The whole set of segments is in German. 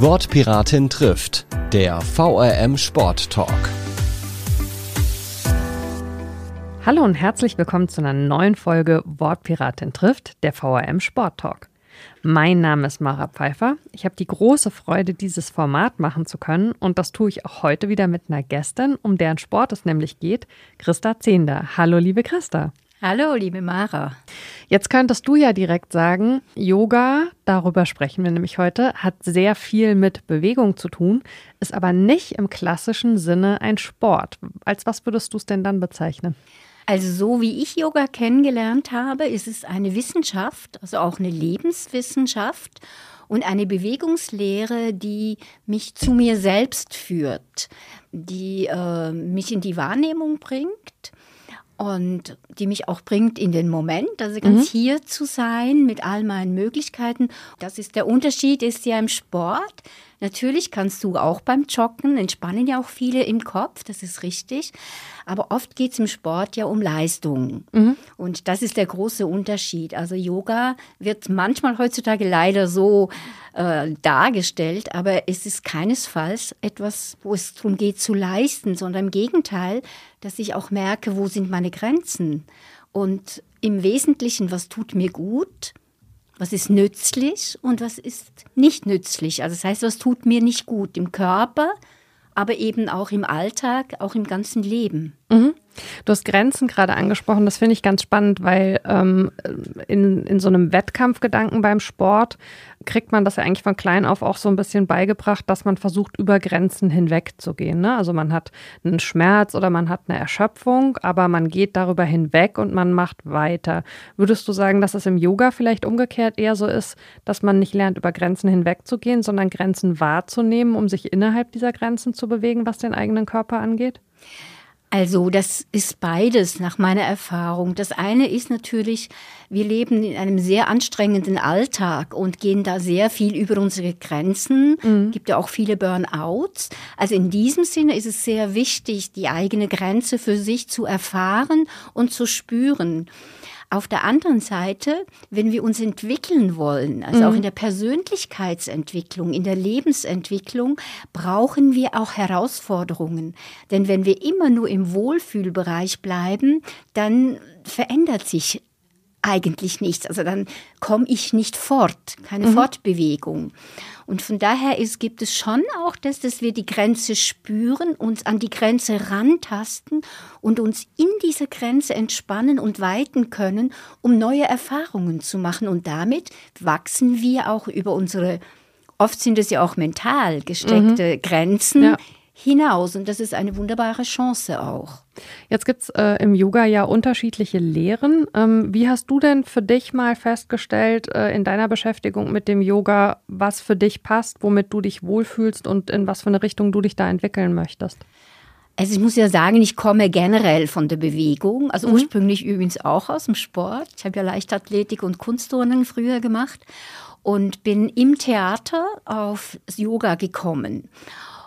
Wortpiratin trifft, der VRM Sport Talk. Hallo und herzlich willkommen zu einer neuen Folge Wortpiratin trifft, der VRM Sport Talk. Mein Name ist Mara Pfeiffer. Ich habe die große Freude, dieses Format machen zu können und das tue ich auch heute wieder mit einer Gästin, um deren Sport es nämlich geht, Christa Zehnder. Hallo, liebe Christa. Hallo, liebe Mara. Jetzt könntest du ja direkt sagen, Yoga, darüber sprechen wir nämlich heute, hat sehr viel mit Bewegung zu tun, ist aber nicht im klassischen Sinne ein Sport. Als was würdest du es denn dann bezeichnen? Also so wie ich Yoga kennengelernt habe, ist es eine Wissenschaft, also auch eine Lebenswissenschaft und eine Bewegungslehre, die mich zu mir selbst führt, die äh, mich in die Wahrnehmung bringt und die mich auch bringt in den Moment, also ganz mhm. hier zu sein mit all meinen Möglichkeiten. Das ist der Unterschied, ist ja im Sport. Natürlich kannst du auch beim Joggen, entspannen ja auch viele im Kopf, das ist richtig. Aber oft geht es im Sport ja um Leistung. Mhm. Und das ist der große Unterschied. Also Yoga wird manchmal heutzutage leider so äh, dargestellt, aber es ist keinesfalls etwas, wo es darum geht zu leisten, sondern im Gegenteil, dass ich auch merke, wo sind meine Grenzen. Und im Wesentlichen, was tut mir gut, was ist nützlich und was ist nicht nützlich. Also das heißt, was tut mir nicht gut im Körper, aber eben auch im Alltag, auch im ganzen Leben. Mhm. Du hast Grenzen gerade angesprochen, das finde ich ganz spannend, weil ähm, in, in so einem Wettkampfgedanken beim Sport kriegt man das ja eigentlich von klein auf auch so ein bisschen beigebracht, dass man versucht, über Grenzen hinweg zu gehen. Ne? Also man hat einen Schmerz oder man hat eine Erschöpfung, aber man geht darüber hinweg und man macht weiter. Würdest du sagen, dass es im Yoga vielleicht umgekehrt eher so ist, dass man nicht lernt, über Grenzen hinwegzugehen, sondern Grenzen wahrzunehmen, um sich innerhalb dieser Grenzen zu bewegen, was den eigenen Körper angeht? Also das ist beides nach meiner Erfahrung. Das eine ist natürlich, wir leben in einem sehr anstrengenden Alltag und gehen da sehr viel über unsere Grenzen. Mhm. Gibt ja auch viele Burnouts. Also in diesem Sinne ist es sehr wichtig, die eigene Grenze für sich zu erfahren und zu spüren. Auf der anderen Seite, wenn wir uns entwickeln wollen, also mhm. auch in der Persönlichkeitsentwicklung, in der Lebensentwicklung, brauchen wir auch Herausforderungen. Denn wenn wir immer nur im Wohlfühlbereich bleiben, dann verändert sich eigentlich nichts. Also dann komme ich nicht fort, keine mhm. Fortbewegung. Und von daher ist, gibt es schon auch das, dass wir die Grenze spüren, uns an die Grenze rantasten und uns in dieser Grenze entspannen und weiten können, um neue Erfahrungen zu machen. Und damit wachsen wir auch über unsere, oft sind es ja auch mental gesteckte mhm. Grenzen ja hinaus. Und das ist eine wunderbare Chance auch. Jetzt gibt es äh, im Yoga ja unterschiedliche Lehren. Ähm, wie hast du denn für dich mal festgestellt äh, in deiner Beschäftigung mit dem Yoga, was für dich passt, womit du dich wohlfühlst und in was für eine Richtung du dich da entwickeln möchtest? Also ich muss ja sagen, ich komme generell von der Bewegung, also mhm. ursprünglich übrigens auch aus dem Sport. Ich habe ja Leichtathletik und Kunstturnen früher gemacht und bin im Theater auf Yoga gekommen.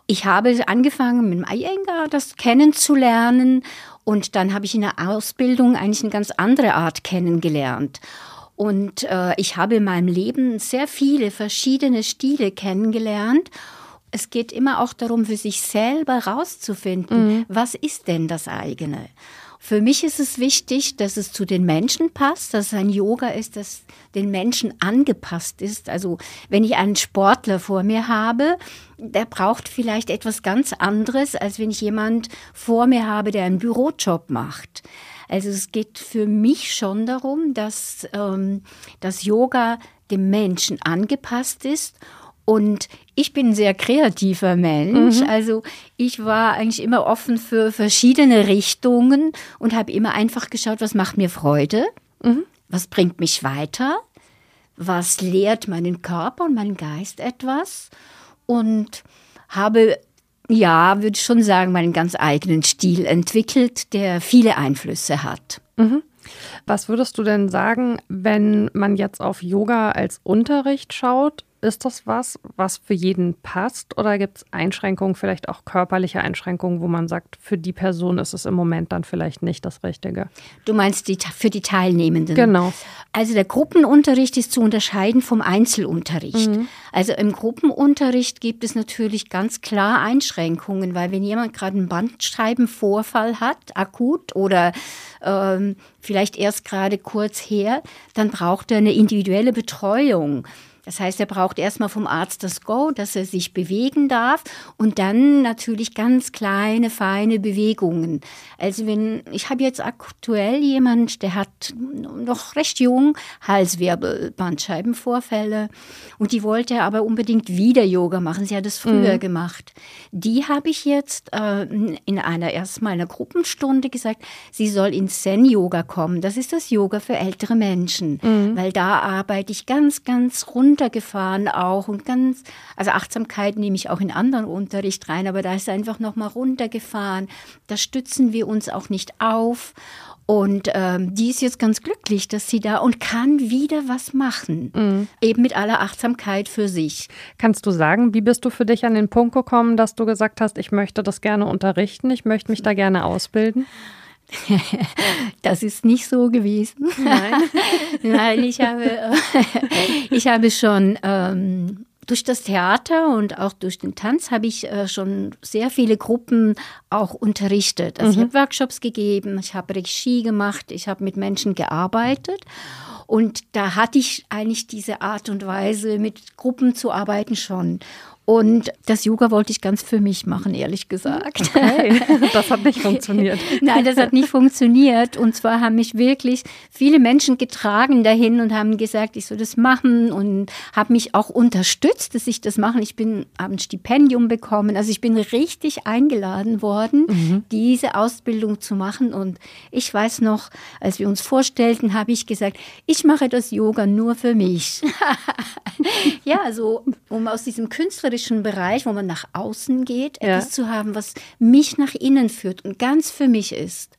Ich habe angefangen mit dem Iyengar das kennenzulernen und dann habe ich in der Ausbildung eigentlich eine ganz andere Art kennengelernt. Und äh, ich habe in meinem Leben sehr viele verschiedene Stile kennengelernt. Es geht immer auch darum, für sich selber rauszufinden, mhm. was ist denn das eigene. Für mich ist es wichtig, dass es zu den Menschen passt, dass es ein Yoga ist, das den Menschen angepasst ist. Also wenn ich einen Sportler vor mir habe, der braucht vielleicht etwas ganz anderes, als wenn ich jemand vor mir habe, der einen Bürojob macht. Also es geht für mich schon darum, dass ähm, das Yoga dem Menschen angepasst ist und ich bin ein sehr kreativer Mensch. Mhm. Also ich war eigentlich immer offen für verschiedene Richtungen und habe immer einfach geschaut, was macht mir Freude, mhm. was bringt mich weiter, was lehrt meinen Körper und meinen Geist etwas. Und habe, ja, würde ich schon sagen, meinen ganz eigenen Stil entwickelt, der viele Einflüsse hat. Mhm. Was würdest du denn sagen, wenn man jetzt auf Yoga als Unterricht schaut? Ist das was, was für jeden passt oder gibt es Einschränkungen, vielleicht auch körperliche Einschränkungen, wo man sagt, für die Person ist es im Moment dann vielleicht nicht das Richtige? Du meinst die, für die Teilnehmenden? Genau. Also der Gruppenunterricht ist zu unterscheiden vom Einzelunterricht. Mhm. Also im Gruppenunterricht gibt es natürlich ganz klar Einschränkungen, weil wenn jemand gerade einen Bandscheibenvorfall hat, akut oder ähm, vielleicht erst gerade kurz her, dann braucht er eine individuelle Betreuung. Das heißt, er braucht erstmal vom Arzt das Go, dass er sich bewegen darf und dann natürlich ganz kleine, feine Bewegungen. Also wenn, ich habe jetzt aktuell jemand, der hat noch recht jung Halswirbel, Bandscheibenvorfälle und die wollte aber unbedingt wieder Yoga machen. Sie hat es früher mhm. gemacht. Die habe ich jetzt äh, in einer erstmal einer Gruppenstunde gesagt, sie soll ins Zen-Yoga kommen. Das ist das Yoga für ältere Menschen, mhm. weil da arbeite ich ganz, ganz rund runtergefahren auch und ganz, also Achtsamkeit nehme ich auch in anderen Unterricht rein, aber da ist einfach nochmal runtergefahren. Da stützen wir uns auch nicht auf. Und ähm, die ist jetzt ganz glücklich, dass sie da und kann wieder was machen. Mhm. Eben mit aller Achtsamkeit für sich. Kannst du sagen, wie bist du für dich an den Punkt gekommen, dass du gesagt hast, ich möchte das gerne unterrichten, ich möchte mich da gerne ausbilden? Das ist nicht so gewesen. Nein, Nein ich, habe, ich habe schon ähm, durch das Theater und auch durch den Tanz habe ich äh, schon sehr viele Gruppen auch unterrichtet. Also mhm. ich habe Workshops gegeben, ich habe Regie gemacht, ich habe mit Menschen gearbeitet. Und da hatte ich eigentlich diese Art und Weise, mit Gruppen zu arbeiten schon. Und das Yoga wollte ich ganz für mich machen, ehrlich gesagt. Okay. Das hat nicht funktioniert. Nein, das hat nicht funktioniert. Und zwar haben mich wirklich viele Menschen getragen dahin und haben gesagt, ich soll das machen und haben mich auch unterstützt, dass ich das mache. Ich bin habe ein Stipendium bekommen. Also ich bin richtig eingeladen worden, mhm. diese Ausbildung zu machen. Und ich weiß noch, als wir uns vorstellten, habe ich gesagt, ich mache das Yoga nur für mich. ja, so um aus diesem künstlerischen künstlerischen Bereich, wo man nach außen geht, ja. etwas zu haben, was mich nach innen führt und ganz für mich ist.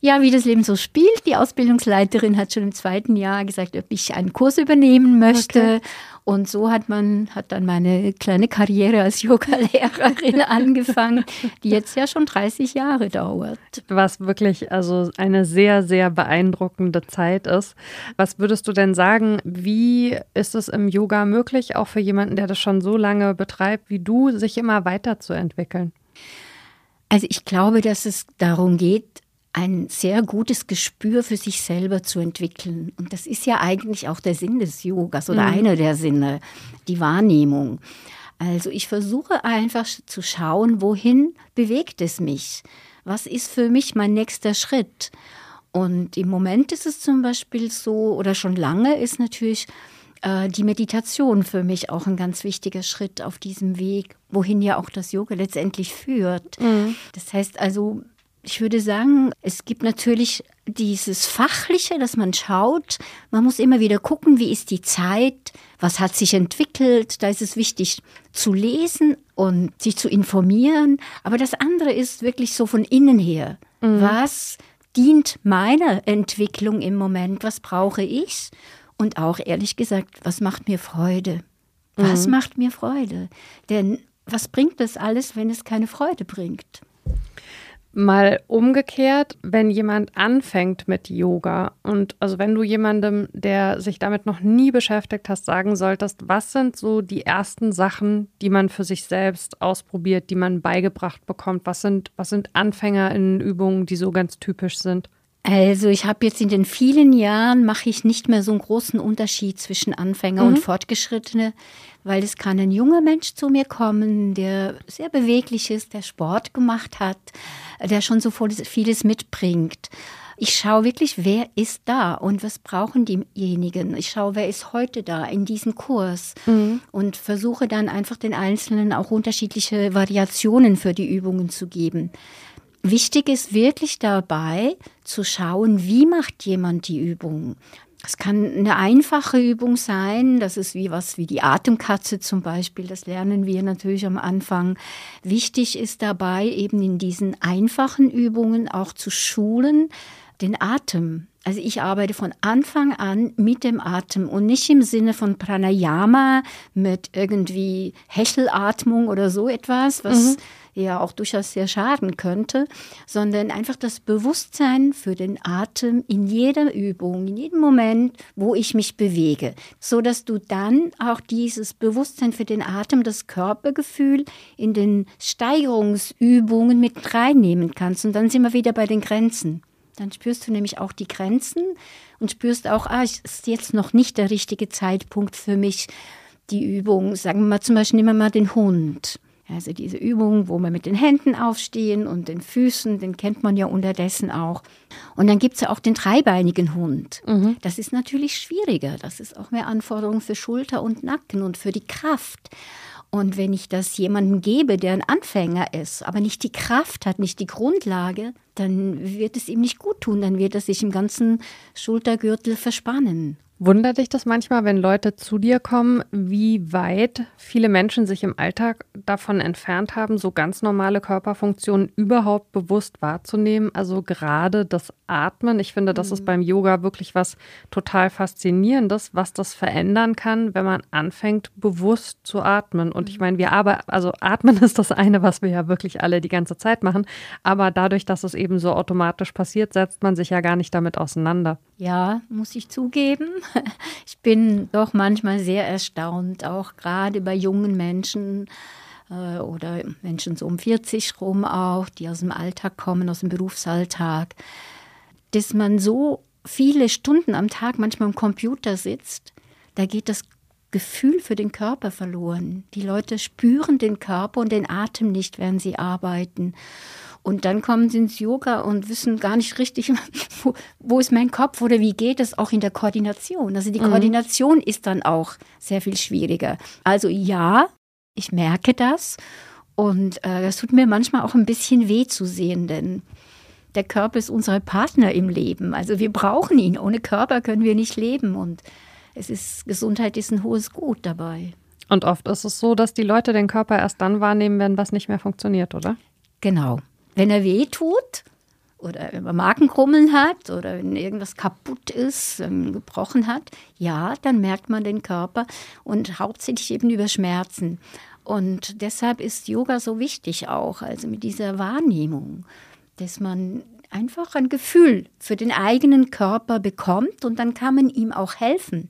Ja, wie das Leben so spielt. Die Ausbildungsleiterin hat schon im zweiten Jahr gesagt, ob ich einen Kurs übernehmen möchte. Okay. Und so hat man, hat dann meine kleine Karriere als Yoga-Lehrerin angefangen, die jetzt ja schon 30 Jahre dauert. Was wirklich also eine sehr, sehr beeindruckende Zeit ist. Was würdest du denn sagen, wie ist es im Yoga möglich, auch für jemanden, der das schon so lange betreibt wie du, sich immer weiterzuentwickeln? Also ich glaube, dass es darum geht, ein sehr gutes Gespür für sich selber zu entwickeln. Und das ist ja eigentlich auch der Sinn des Yogas oder mhm. einer der Sinne, die Wahrnehmung. Also ich versuche einfach zu schauen, wohin bewegt es mich? Was ist für mich mein nächster Schritt? Und im Moment ist es zum Beispiel so, oder schon lange ist natürlich äh, die Meditation für mich auch ein ganz wichtiger Schritt auf diesem Weg, wohin ja auch das Yoga letztendlich führt. Mhm. Das heißt also, ich würde sagen, es gibt natürlich dieses Fachliche, dass man schaut. Man muss immer wieder gucken, wie ist die Zeit, was hat sich entwickelt. Da ist es wichtig zu lesen und sich zu informieren. Aber das andere ist wirklich so von innen her. Mhm. Was dient meiner Entwicklung im Moment? Was brauche ich? Und auch ehrlich gesagt, was macht mir Freude? Was mhm. macht mir Freude? Denn was bringt das alles, wenn es keine Freude bringt? Mal umgekehrt, wenn jemand anfängt mit Yoga und also wenn du jemandem, der sich damit noch nie beschäftigt hast, sagen solltest, was sind so die ersten Sachen, die man für sich selbst ausprobiert, die man beigebracht bekommt? Was sind, was sind Anfänger in Übungen, die so ganz typisch sind? Also ich habe jetzt in den vielen Jahren mache ich nicht mehr so einen großen Unterschied zwischen Anfänger mhm. und Fortgeschrittene, weil es kann ein junger Mensch zu mir kommen, der sehr beweglich ist, der Sport gemacht hat, der schon so vieles mitbringt. Ich schaue wirklich, wer ist da und was brauchen diejenigen. Ich schaue, wer ist heute da in diesem Kurs mhm. und versuche dann einfach den Einzelnen auch unterschiedliche Variationen für die Übungen zu geben. Wichtig ist wirklich dabei zu schauen, wie macht jemand die Übung. Es kann eine einfache Übung sein, das ist wie was wie die Atemkatze zum Beispiel, das lernen wir natürlich am Anfang. Wichtig ist dabei eben in diesen einfachen Übungen auch zu schulen, den Atem. Also ich arbeite von Anfang an mit dem Atem und nicht im Sinne von Pranayama mit irgendwie Hechelatmung oder so etwas, was mhm. Ja auch durchaus sehr schaden könnte, sondern einfach das Bewusstsein für den Atem in jeder Übung, in jedem Moment, wo ich mich bewege, so dass du dann auch dieses Bewusstsein für den Atem, das Körpergefühl in den Steigerungsübungen mit reinnehmen kannst und dann sind wir wieder bei den Grenzen. Dann spürst du nämlich auch die Grenzen und spürst auch, ah, es ist jetzt noch nicht der richtige Zeitpunkt für mich, die Übung. Sagen wir mal zum Beispiel, nehmen wir mal den Hund. Also diese Übung, wo wir mit den Händen aufstehen und den Füßen, den kennt man ja unterdessen auch. Und dann gibt es ja auch den dreibeinigen Hund. Mhm. Das ist natürlich schwieriger. Das ist auch mehr Anforderung für Schulter und Nacken und für die Kraft. Und wenn ich das jemandem gebe, der ein Anfänger ist, aber nicht die Kraft hat, nicht die Grundlage, dann wird es ihm nicht gut tun, dann wird er sich im ganzen Schultergürtel verspannen. Wundert dich das manchmal, wenn Leute zu dir kommen, wie weit viele Menschen sich im Alltag davon entfernt haben, so ganz normale Körperfunktionen überhaupt bewusst wahrzunehmen? Also gerade das Atmen. Ich finde, das mhm. ist beim Yoga wirklich was total Faszinierendes, was das verändern kann, wenn man anfängt, bewusst zu atmen. Und ich mhm. meine, wir aber, also atmen ist das eine, was wir ja wirklich alle die ganze Zeit machen. Aber dadurch, dass es eben so automatisch passiert, setzt man sich ja gar nicht damit auseinander. Ja, muss ich zugeben. Ich bin doch manchmal sehr erstaunt, auch gerade bei jungen Menschen äh, oder Menschen so um 40 rum auch, die aus dem Alltag kommen, aus dem Berufsalltag, dass man so viele Stunden am Tag manchmal am Computer sitzt. Da geht das Gefühl für den Körper verloren. Die Leute spüren den Körper und den Atem nicht, während sie arbeiten. Und dann kommen sie ins Yoga und wissen gar nicht richtig, wo, wo ist mein Kopf oder wie geht es auch in der Koordination. Also die mhm. Koordination ist dann auch sehr viel schwieriger. Also ja, ich merke das und äh, tut mir manchmal auch ein bisschen weh zu sehen, denn der Körper ist unser Partner im Leben. Also wir brauchen ihn. Ohne Körper können wir nicht leben und es ist Gesundheit ist ein hohes Gut dabei. Und oft ist es so, dass die Leute den Körper erst dann wahrnehmen, wenn was nicht mehr funktioniert, oder? Genau. Wenn er weh tut oder wenn man Magenkrummeln hat oder wenn irgendwas kaputt ist, gebrochen hat, ja, dann merkt man den Körper und hauptsächlich eben über Schmerzen. Und deshalb ist Yoga so wichtig auch, also mit dieser Wahrnehmung, dass man einfach ein Gefühl für den eigenen Körper bekommt und dann kann man ihm auch helfen.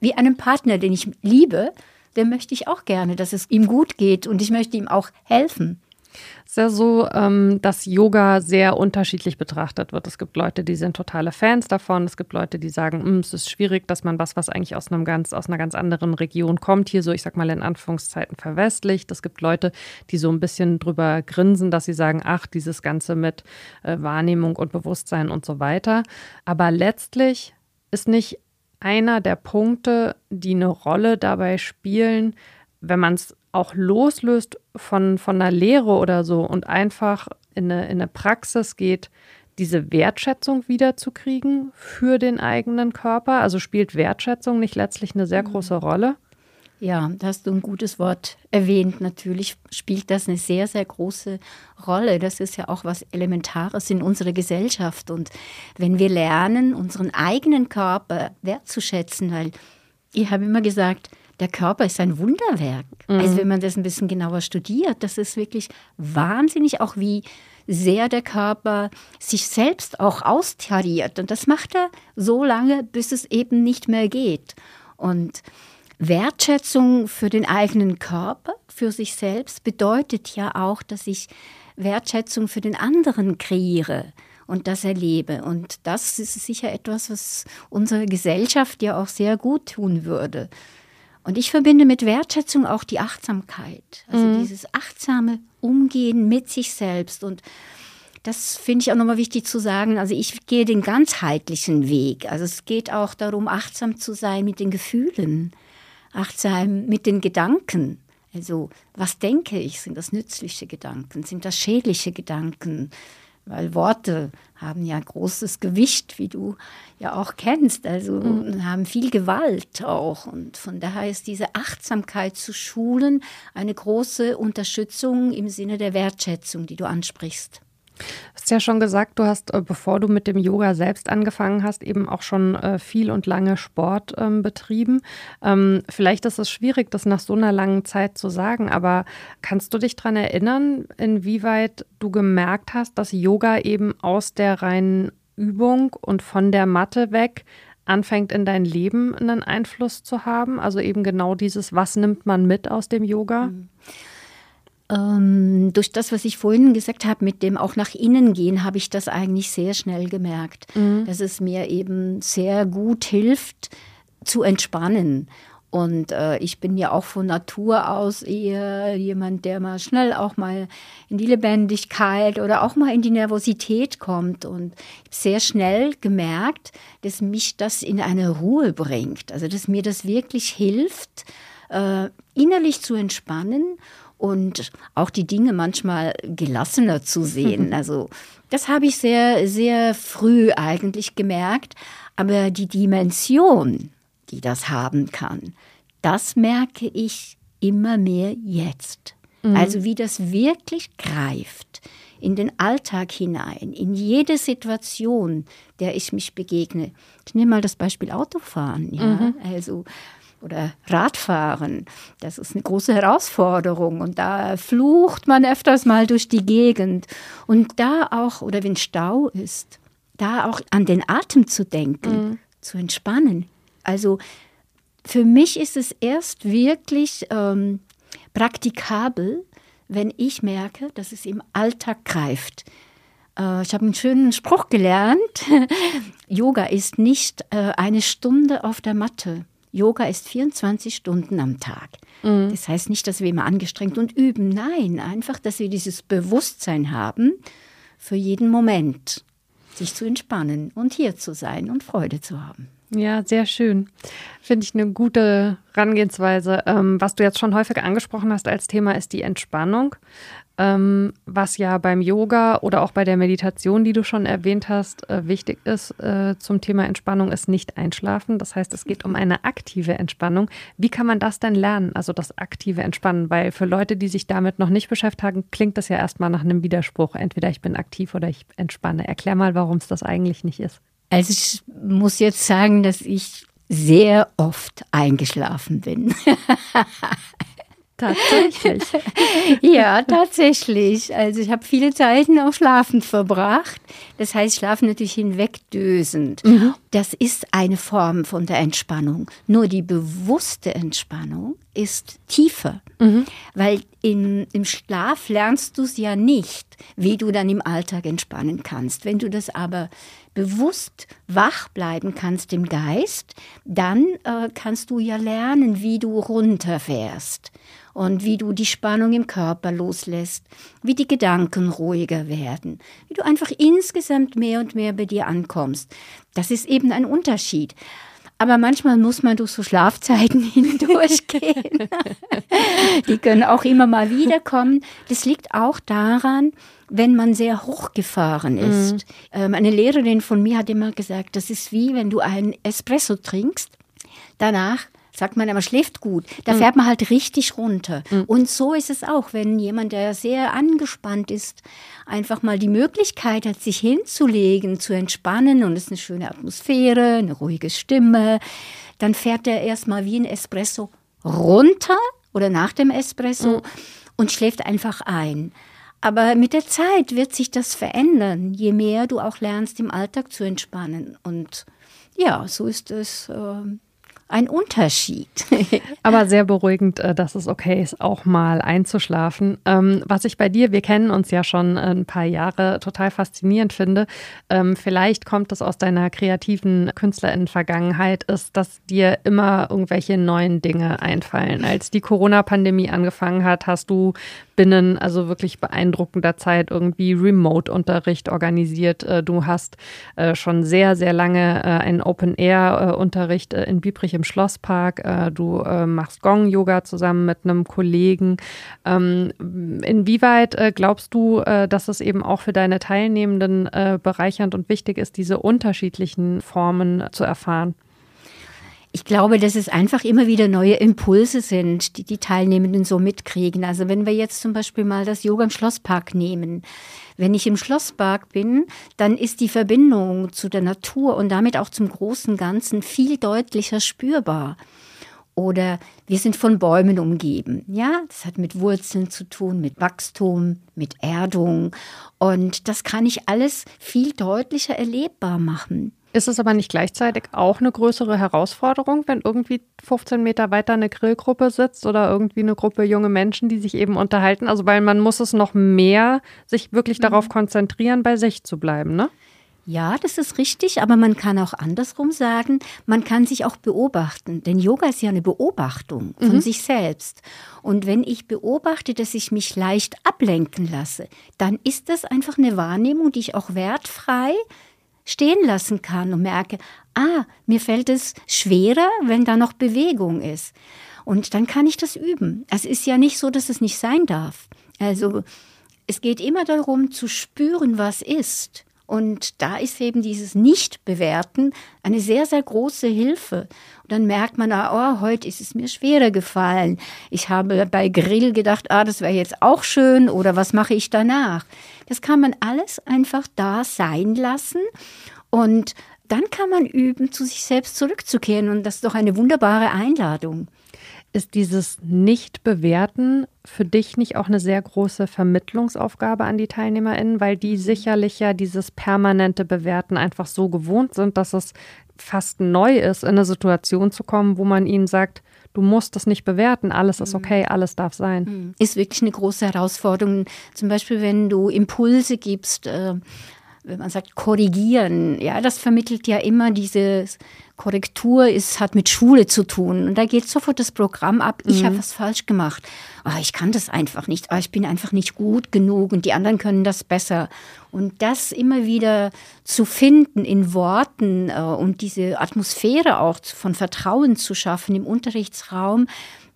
Wie einem Partner, den ich liebe, dem möchte ich auch gerne, dass es ihm gut geht und ich möchte ihm auch helfen. Es ist ja so, ähm, dass Yoga sehr unterschiedlich betrachtet wird. Es gibt Leute, die sind totale Fans davon. Es gibt Leute, die sagen, hm, es ist schwierig, dass man was, was eigentlich aus, einem ganz, aus einer ganz anderen Region kommt, hier so, ich sag mal in Anführungszeiten verwestlicht. Es gibt Leute, die so ein bisschen drüber grinsen, dass sie sagen, ach, dieses Ganze mit äh, Wahrnehmung und Bewusstsein und so weiter. Aber letztlich ist nicht einer der Punkte, die eine Rolle dabei spielen, wenn man es auch loslöst von, von einer Lehre oder so und einfach in eine, in eine Praxis geht, diese Wertschätzung wiederzukriegen für den eigenen Körper? Also spielt Wertschätzung nicht letztlich eine sehr mhm. große Rolle? Ja, da hast du ein gutes Wort erwähnt. Natürlich spielt das eine sehr, sehr große Rolle. Das ist ja auch was Elementares in unserer Gesellschaft. Und wenn wir lernen, unseren eigenen Körper wertzuschätzen, weil ich habe immer gesagt, der Körper ist ein Wunderwerk. Mhm. Also wenn man das ein bisschen genauer studiert, das ist wirklich wahnsinnig, auch wie sehr der Körper sich selbst auch austariert. Und das macht er so lange, bis es eben nicht mehr geht. Und Wertschätzung für den eigenen Körper, für sich selbst, bedeutet ja auch, dass ich Wertschätzung für den anderen kreiere und das erlebe. Und das ist sicher etwas, was unsere Gesellschaft ja auch sehr gut tun würde. Und ich verbinde mit Wertschätzung auch die Achtsamkeit, also mhm. dieses achtsame Umgehen mit sich selbst. Und das finde ich auch nochmal wichtig zu sagen. Also ich gehe den ganzheitlichen Weg. Also es geht auch darum, achtsam zu sein mit den Gefühlen, achtsam mit den Gedanken. Also was denke ich? Sind das nützliche Gedanken? Sind das schädliche Gedanken? Weil Worte haben ja großes Gewicht, wie du ja auch kennst, also mhm. haben viel Gewalt auch. Und von daher ist diese Achtsamkeit zu schulen eine große Unterstützung im Sinne der Wertschätzung, die du ansprichst. Du hast ja schon gesagt, du hast, äh, bevor du mit dem Yoga selbst angefangen hast, eben auch schon äh, viel und lange Sport ähm, betrieben. Ähm, vielleicht ist es schwierig, das nach so einer langen Zeit zu sagen, aber kannst du dich daran erinnern, inwieweit du gemerkt hast, dass Yoga eben aus der reinen Übung und von der Matte weg anfängt in dein Leben einen Einfluss zu haben? Also eben genau dieses, was nimmt man mit aus dem Yoga? Mhm. Ähm, durch das, was ich vorhin gesagt habe, mit dem auch nach innen gehen, habe ich das eigentlich sehr schnell gemerkt, mhm. dass es mir eben sehr gut hilft, zu entspannen. Und äh, ich bin ja auch von Natur aus eher jemand, der mal schnell auch mal in die Lebendigkeit oder auch mal in die Nervosität kommt. Und sehr schnell gemerkt, dass mich das in eine Ruhe bringt. Also dass mir das wirklich hilft, äh, innerlich zu entspannen und auch die Dinge manchmal gelassener zu sehen. Also das habe ich sehr, sehr früh eigentlich gemerkt. Aber die Dimension, die das haben kann, das merke ich immer mehr jetzt. Mhm. Also wie das wirklich greift in den Alltag hinein, in jede Situation, der ich mich begegne. Ich nehme mal das Beispiel Autofahren. Ja? Mhm. Also oder Radfahren. Das ist eine große Herausforderung und da flucht man öfters mal durch die Gegend. Und da auch, oder wenn Stau ist, da auch an den Atem zu denken, mhm. zu entspannen. Also für mich ist es erst wirklich ähm, praktikabel, wenn ich merke, dass es im Alltag greift. Äh, ich habe einen schönen Spruch gelernt. Yoga ist nicht äh, eine Stunde auf der Matte. Yoga ist 24 Stunden am Tag. Mhm. Das heißt nicht, dass wir immer angestrengt und üben. Nein, einfach, dass wir dieses Bewusstsein haben für jeden Moment, sich zu entspannen und hier zu sein und Freude zu haben. Ja, sehr schön. Finde ich eine gute Herangehensweise. Ähm, was du jetzt schon häufig angesprochen hast als Thema ist die Entspannung ähm, was ja beim Yoga oder auch bei der Meditation, die du schon erwähnt hast, äh, wichtig ist äh, zum Thema Entspannung, ist nicht einschlafen. Das heißt, es geht um eine aktive Entspannung. Wie kann man das denn lernen, also das aktive Entspannen? Weil für Leute, die sich damit noch nicht beschäftigt haben, klingt das ja erstmal nach einem Widerspruch. Entweder ich bin aktiv oder ich entspanne. Erklär mal, warum es das eigentlich nicht ist. Also ich muss jetzt sagen, dass ich sehr oft eingeschlafen bin. Tatsächlich. ja, tatsächlich. Also ich habe viele Zeiten auch schlafend verbracht. Das heißt, schlafen natürlich hinwegdösend. Mhm. Das ist eine Form von der Entspannung. Nur die bewusste Entspannung ist tiefer. Mhm. Weil in, im Schlaf lernst du es ja nicht, wie du dann im Alltag entspannen kannst. Wenn du das aber bewusst wach bleiben kannst im Geist, dann äh, kannst du ja lernen, wie du runterfährst und wie du die Spannung im Körper loslässt, wie die Gedanken ruhiger werden, wie du einfach insgesamt mehr und mehr bei dir ankommst. Das ist eben ein Unterschied. Aber manchmal muss man durch so Schlafzeiten hindurchgehen. die können auch immer mal wiederkommen. Das liegt auch daran, wenn man sehr hochgefahren ist. Mhm. Eine Lehrerin von mir hat immer gesagt, das ist wie wenn du einen Espresso trinkst. Danach sagt man, man schläft gut. Da mhm. fährt man halt richtig runter. Mhm. Und so ist es auch, wenn jemand, der sehr angespannt ist, einfach mal die Möglichkeit hat, sich hinzulegen, zu entspannen und es ist eine schöne Atmosphäre, eine ruhige Stimme, dann fährt er erstmal wie ein Espresso runter oder nach dem Espresso mhm. und schläft einfach ein. Aber mit der Zeit wird sich das verändern, je mehr du auch lernst, im Alltag zu entspannen. Und ja, so ist es. Äh, ein Unterschied. Aber sehr beruhigend, äh, dass es okay ist, auch mal einzuschlafen. Ähm, was ich bei dir, wir kennen uns ja schon ein paar Jahre, total faszinierend finde, ähm, vielleicht kommt es aus deiner kreativen Künstlerinnen-Vergangenheit, ist, dass dir immer irgendwelche neuen Dinge einfallen. Als die Corona-Pandemie angefangen hat, hast du binnen also wirklich beeindruckender Zeit irgendwie Remote-Unterricht organisiert. Äh, du hast äh, schon sehr, sehr lange einen Open-Air-Unterricht in Biebrich im Schlosspark, äh, du äh, machst Gong-Yoga zusammen mit einem Kollegen. Ähm, inwieweit äh, glaubst du, äh, dass es eben auch für deine Teilnehmenden äh, bereichernd und wichtig ist, diese unterschiedlichen Formen zu erfahren? Ich glaube, dass es einfach immer wieder neue Impulse sind, die die Teilnehmenden so mitkriegen. Also wenn wir jetzt zum Beispiel mal das Yoga im Schlosspark nehmen. Wenn ich im Schlosspark bin, dann ist die Verbindung zu der Natur und damit auch zum großen Ganzen viel deutlicher spürbar. Oder wir sind von Bäumen umgeben. Ja, das hat mit Wurzeln zu tun, mit Wachstum, mit Erdung. Und das kann ich alles viel deutlicher erlebbar machen. Ist es aber nicht gleichzeitig auch eine größere Herausforderung, wenn irgendwie 15 Meter weiter eine Grillgruppe sitzt oder irgendwie eine Gruppe junge Menschen, die sich eben unterhalten? Also, weil man muss es noch mehr sich wirklich mhm. darauf konzentrieren, bei sich zu bleiben, ne? Ja, das ist richtig, aber man kann auch andersrum sagen, man kann sich auch beobachten, denn Yoga ist ja eine Beobachtung von mhm. sich selbst. Und wenn ich beobachte, dass ich mich leicht ablenken lasse, dann ist das einfach eine Wahrnehmung, die ich auch wertfrei stehen lassen kann und merke, ah, mir fällt es schwerer, wenn da noch Bewegung ist. Und dann kann ich das üben. Es ist ja nicht so, dass es nicht sein darf. Also es geht immer darum zu spüren, was ist. Und da ist eben dieses Nicht-Bewerten eine sehr, sehr große Hilfe. Und dann merkt man, ah, oh, heute ist es mir schwerer gefallen. Ich habe bei Grill gedacht, ah, das wäre jetzt auch schön oder was mache ich danach? Das kann man alles einfach da sein lassen und dann kann man üben, zu sich selbst zurückzukehren und das ist doch eine wunderbare Einladung. Ist dieses Nicht-Bewerten für dich nicht auch eine sehr große Vermittlungsaufgabe an die TeilnehmerInnen, weil die sicherlich ja dieses permanente Bewerten einfach so gewohnt sind, dass es fast neu ist, in eine Situation zu kommen, wo man ihnen sagt, du musst das nicht bewerten, alles ist okay, mhm. alles darf sein. Mhm. Ist wirklich eine große Herausforderung. Zum Beispiel, wenn du Impulse gibst, äh, wenn man sagt, korrigieren, ja, das vermittelt ja immer diese Korrektur ist, hat mit Schule zu tun. Und da geht sofort das Programm ab, ich mhm. habe was falsch gemacht. Oh, ich kann das einfach nicht, oh, ich bin einfach nicht gut genug und die anderen können das besser. Und das immer wieder zu finden in Worten äh, und diese Atmosphäre auch von Vertrauen zu schaffen im Unterrichtsraum,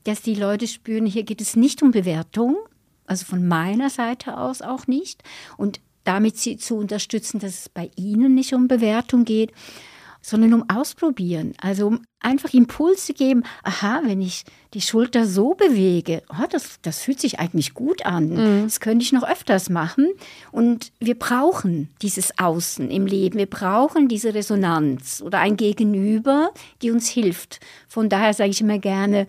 dass die Leute spüren, hier geht es nicht um Bewertung, also von meiner Seite aus auch nicht. Und damit sie zu unterstützen, dass es bei ihnen nicht um Bewertung geht, sondern um Ausprobieren. Also um einfach Impulse geben, aha, wenn ich die Schulter so bewege, oh, das, das fühlt sich eigentlich gut an. Mhm. Das könnte ich noch öfters machen. Und wir brauchen dieses Außen im Leben. Wir brauchen diese Resonanz oder ein Gegenüber, die uns hilft. Von daher sage ich immer gerne,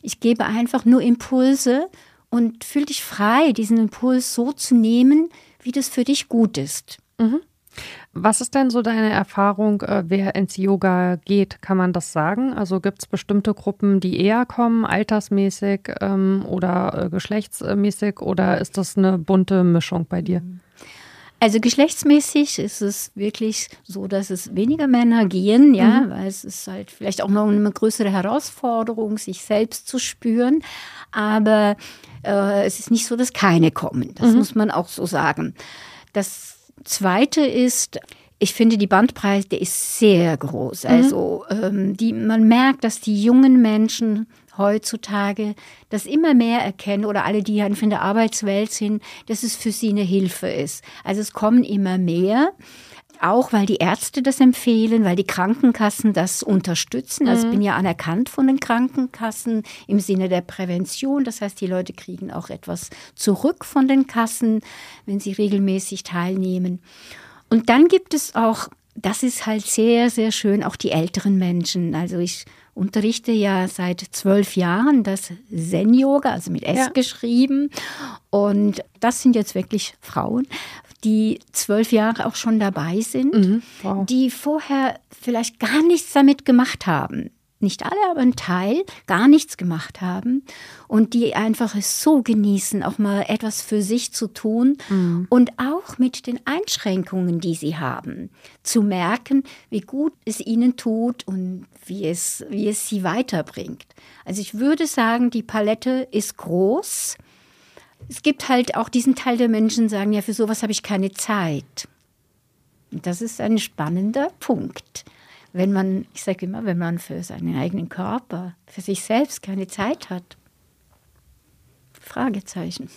ich gebe einfach nur Impulse und fühl dich frei, diesen Impuls so zu nehmen, wie das für dich gut ist. Mhm. Was ist denn so deine Erfahrung, äh, wer ins Yoga geht? Kann man das sagen? Also gibt es bestimmte Gruppen, die eher kommen, altersmäßig ähm, oder äh, geschlechtsmäßig, oder ist das eine bunte Mischung bei dir? Also geschlechtsmäßig ist es wirklich so, dass es weniger Männer gehen, ja, mhm. weil es ist halt vielleicht auch noch eine größere Herausforderung, sich selbst zu spüren. Aber äh, es ist nicht so, dass keine kommen. Das mhm. muss man auch so sagen. Das Zweite ist, ich finde, die Bandbreite ist sehr groß. Mhm. Also ähm, die, man merkt, dass die jungen Menschen heutzutage das immer mehr erkennen oder alle, die einfach in der Arbeitswelt sind, dass es für sie eine Hilfe ist. Also es kommen immer mehr auch weil die Ärzte das empfehlen, weil die Krankenkassen das unterstützen. Also ich mhm. bin ja anerkannt von den Krankenkassen im Sinne der Prävention. Das heißt, die Leute kriegen auch etwas zurück von den Kassen, wenn sie regelmäßig teilnehmen. Und dann gibt es auch, das ist halt sehr, sehr schön, auch die älteren Menschen. Also ich unterrichte ja seit zwölf Jahren das Zen-Yoga, also mit S ja. geschrieben. Und das sind jetzt wirklich Frauen, die zwölf Jahre auch schon dabei sind, mhm. wow. die vorher vielleicht gar nichts damit gemacht haben. Nicht alle, aber ein Teil gar nichts gemacht haben und die einfach es so genießen, auch mal etwas für sich zu tun mhm. und auch mit den Einschränkungen, die sie haben, zu merken, wie gut es ihnen tut und wie es, wie es sie weiterbringt. Also ich würde sagen, die Palette ist groß es gibt halt auch diesen Teil der Menschen, sagen, ja, für sowas habe ich keine Zeit. Und das ist ein spannender Punkt. Wenn man, ich sage immer, wenn man für seinen eigenen Körper, für sich selbst keine Zeit hat. Fragezeichen.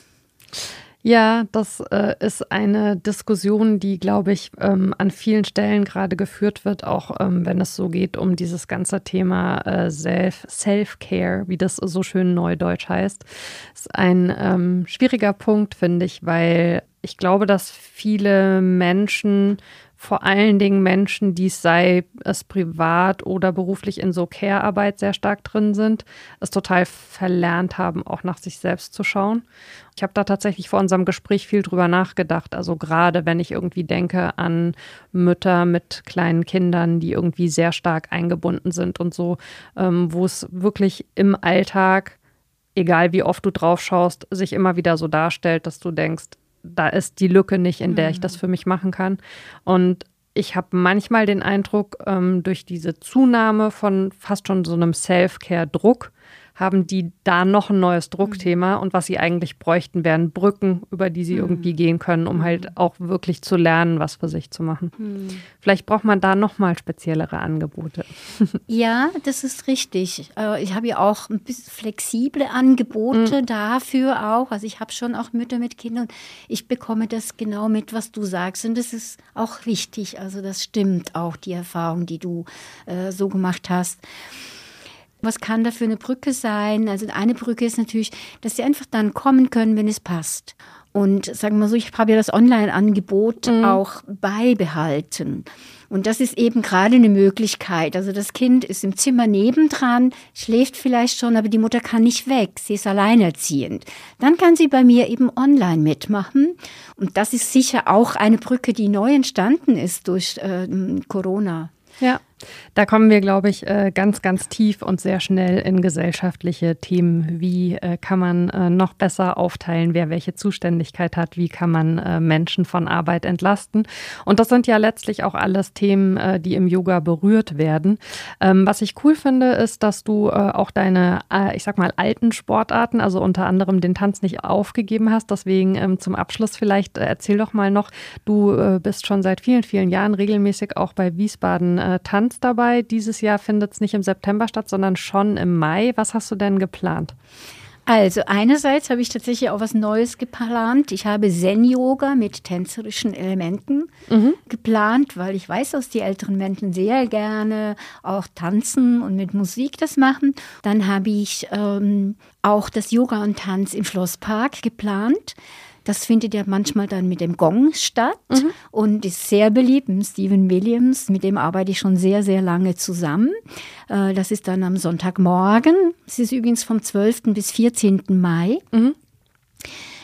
Ja, das äh, ist eine Diskussion, die, glaube ich, ähm, an vielen Stellen gerade geführt wird, auch ähm, wenn es so geht um dieses ganze Thema äh, Self, Self-Care, wie das so schön neudeutsch heißt. Ist ein ähm, schwieriger Punkt, finde ich, weil ich glaube, dass viele Menschen vor allen Dingen Menschen, die es sei es privat oder beruflich in so Care-Arbeit sehr stark drin sind, es total verlernt haben, auch nach sich selbst zu schauen. Ich habe da tatsächlich vor unserem Gespräch viel drüber nachgedacht. Also gerade wenn ich irgendwie denke an Mütter mit kleinen Kindern, die irgendwie sehr stark eingebunden sind und so, ähm, wo es wirklich im Alltag, egal wie oft du drauf schaust, sich immer wieder so darstellt, dass du denkst, da ist die Lücke nicht, in der ich das mhm. für mich machen kann. Und ich habe manchmal den Eindruck, ähm, durch diese Zunahme von fast schon so einem Self-Care-Druck, haben die da noch ein neues Druckthema und was sie eigentlich bräuchten, wären Brücken, über die sie mhm. irgendwie gehen können, um halt mhm. auch wirklich zu lernen, was für sich zu machen. Mhm. Vielleicht braucht man da noch mal speziellere Angebote. Ja, das ist richtig. Äh, ich habe ja auch ein bisschen flexible Angebote mhm. dafür auch. Also ich habe schon auch Mütter mit Kindern. Ich bekomme das genau mit, was du sagst und das ist auch wichtig. Also das stimmt auch die Erfahrung, die du äh, so gemacht hast. Was kann da für eine Brücke sein? Also eine Brücke ist natürlich, dass sie einfach dann kommen können, wenn es passt. Und sagen wir so, ich habe ja das Online-Angebot mhm. auch beibehalten. Und das ist eben gerade eine Möglichkeit. Also das Kind ist im Zimmer nebendran, schläft vielleicht schon, aber die Mutter kann nicht weg. Sie ist alleinerziehend. Dann kann sie bei mir eben online mitmachen. Und das ist sicher auch eine Brücke, die neu entstanden ist durch äh, Corona. Ja. Da kommen wir, glaube ich, äh, ganz, ganz tief und sehr schnell in gesellschaftliche Themen. Wie äh, kann man äh, noch besser aufteilen, wer welche Zuständigkeit hat? Wie kann man Menschen von Arbeit entlasten? Und das sind ja letztlich auch alles Themen, die im Yoga berührt werden. Ähm, was ich cool finde, ist, dass du auch deine, ich sag mal, alten Sportarten, also unter anderem den Tanz nicht aufgegeben hast. Deswegen ähm, zum Abschluss vielleicht erzähl doch mal noch, du bist schon seit vielen, vielen Jahren regelmäßig auch bei Wiesbaden Tanz Tanz dabei. Dieses Jahr findet es nicht im September statt, sondern schon im Mai. Was hast du denn geplant? Also einerseits habe ich tatsächlich auch was Neues geplant. Ich habe Zen-Yoga mit tänzerischen Elementen mhm. geplant, weil ich weiß, dass die älteren Menschen sehr gerne auch tanzen und mit Musik das machen. Dann habe ich ähm, auch das Yoga und Tanz im Schlosspark geplant. Das findet ja manchmal dann mit dem Gong statt mhm. und ist sehr beliebt. Stephen Williams, mit dem arbeite ich schon sehr, sehr lange zusammen. Äh, das ist dann am Sonntagmorgen. Es ist übrigens vom 12. bis 14. Mai. Mhm.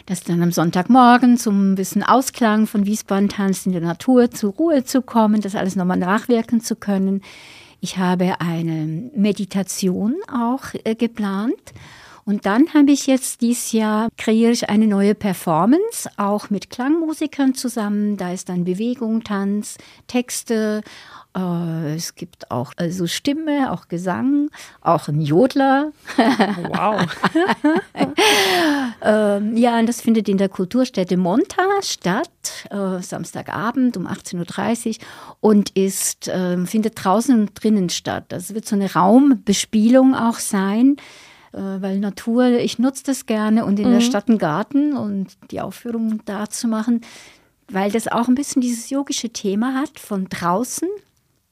Das dann am Sonntagmorgen zum bisschen Ausklang von Wiesbaden-Tanz in der Natur zur Ruhe zu kommen, das alles nochmal nachwirken zu können. Ich habe eine Meditation auch äh, geplant und dann habe ich jetzt dieses Jahr kreiere ich eine neue Performance, auch mit Klangmusikern zusammen. Da ist dann Bewegung, Tanz, Texte. Äh, es gibt auch also Stimme, auch Gesang, auch ein Jodler. Wow. ähm, ja, und das findet in der Kulturstätte Monta statt, äh, Samstagabend um 18.30 Uhr und ist, äh, findet draußen und drinnen statt. Das wird so eine Raumbespielung auch sein weil Natur, ich nutze das gerne und in mhm. der Stadt einen Garten und die Aufführung da zu machen, weil das auch ein bisschen dieses yogische Thema hat, von draußen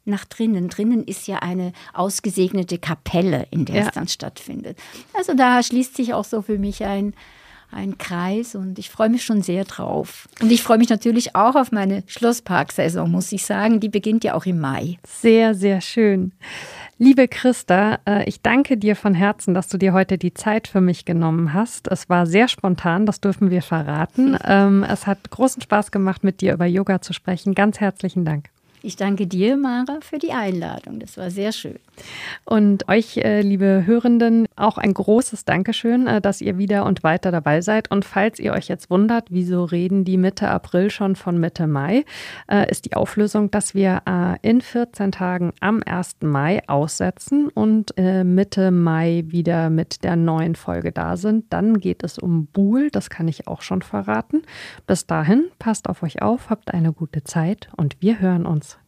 nach drinnen. Drinnen ist ja eine ausgesegnete Kapelle, in der ja. es dann stattfindet. Also da schließt sich auch so für mich ein, ein Kreis und ich freue mich schon sehr drauf. Und ich freue mich natürlich auch auf meine Schlossparksaison, muss ich sagen. Die beginnt ja auch im Mai. Sehr, sehr schön. Liebe Christa, äh, ich danke dir von Herzen, dass du dir heute die Zeit für mich genommen hast. Es war sehr spontan, das dürfen wir verraten. Ähm, es hat großen Spaß gemacht, mit dir über Yoga zu sprechen. Ganz herzlichen Dank. Ich danke dir, Mara, für die Einladung. Das war sehr schön. Und euch, äh, liebe Hörenden, auch ein großes Dankeschön, äh, dass ihr wieder und weiter dabei seid. Und falls ihr euch jetzt wundert, wieso reden die Mitte April schon von Mitte Mai, äh, ist die Auflösung, dass wir in 14 Tagen am 1. Mai aussetzen und Mitte Mai wieder mit der neuen Folge da sind. Dann geht es um Buhl, das kann ich auch schon verraten. Bis dahin, passt auf euch auf, habt eine gute Zeit und wir hören uns.